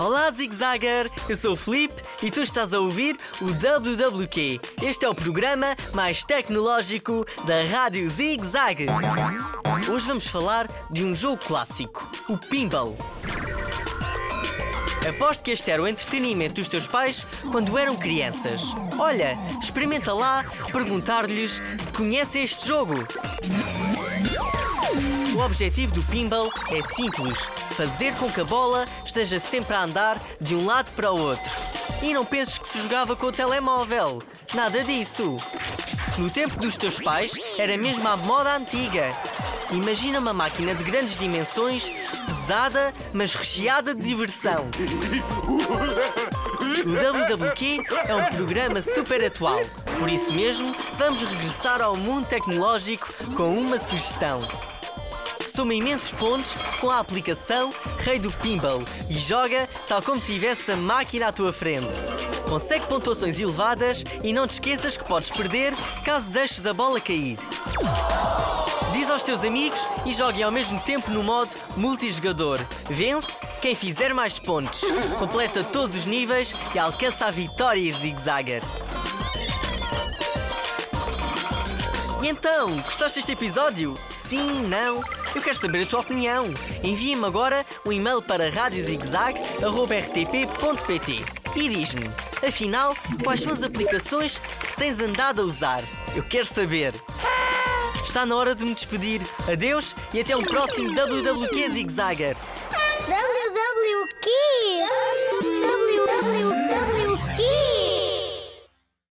Olá, Zigzagger! Eu sou o Felipe e tu estás a ouvir o WWQ. Este é o programa mais tecnológico da Rádio Zigzag. Hoje vamos falar de um jogo clássico, o Pinball. Aposto que este era o entretenimento dos teus pais quando eram crianças. Olha, experimenta lá perguntar-lhes se conhecem este jogo. O objetivo do pinball é simples: fazer com que a bola esteja sempre a andar de um lado para o outro. E não penses que se jogava com o telemóvel. Nada disso. No tempo dos teus pais era mesmo a moda antiga. Imagina uma máquina de grandes dimensões, pesada, mas recheada de diversão. O WWQ é um programa super atual. Por isso mesmo, vamos regressar ao mundo tecnológico com uma sugestão. Soma imensos pontos com a aplicação Rei do Pinball e joga tal como tivesse a máquina à tua frente. Consegue pontuações elevadas e não te esqueças que podes perder caso deixes a bola cair. Diz aos teus amigos e joguem ao mesmo tempo no modo multijogador. Vence quem fizer mais pontos, completa todos os níveis e alcança a vitória zigzagger. E então, gostaste deste episódio? Sim, não? Eu quero saber a tua opinião. Envia-me agora um e-mail para radiozigzag.rtp.pt e diz-me, afinal, quais são as aplicações que tens andado a usar? Eu quero saber. Está na hora de me despedir. Adeus e até um próximo WWQ Zigzagger.